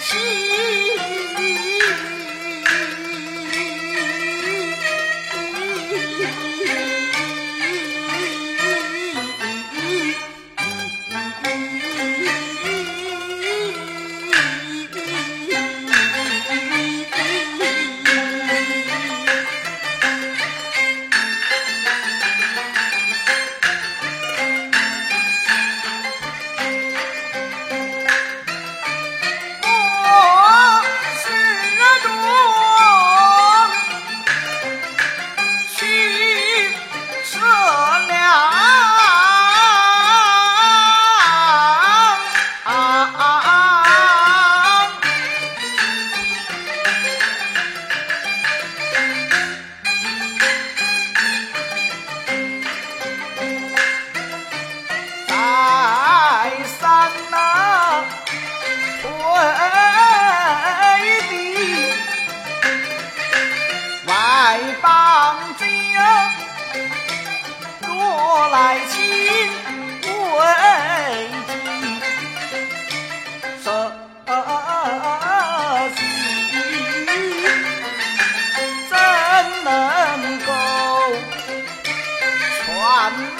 是。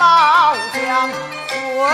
老将回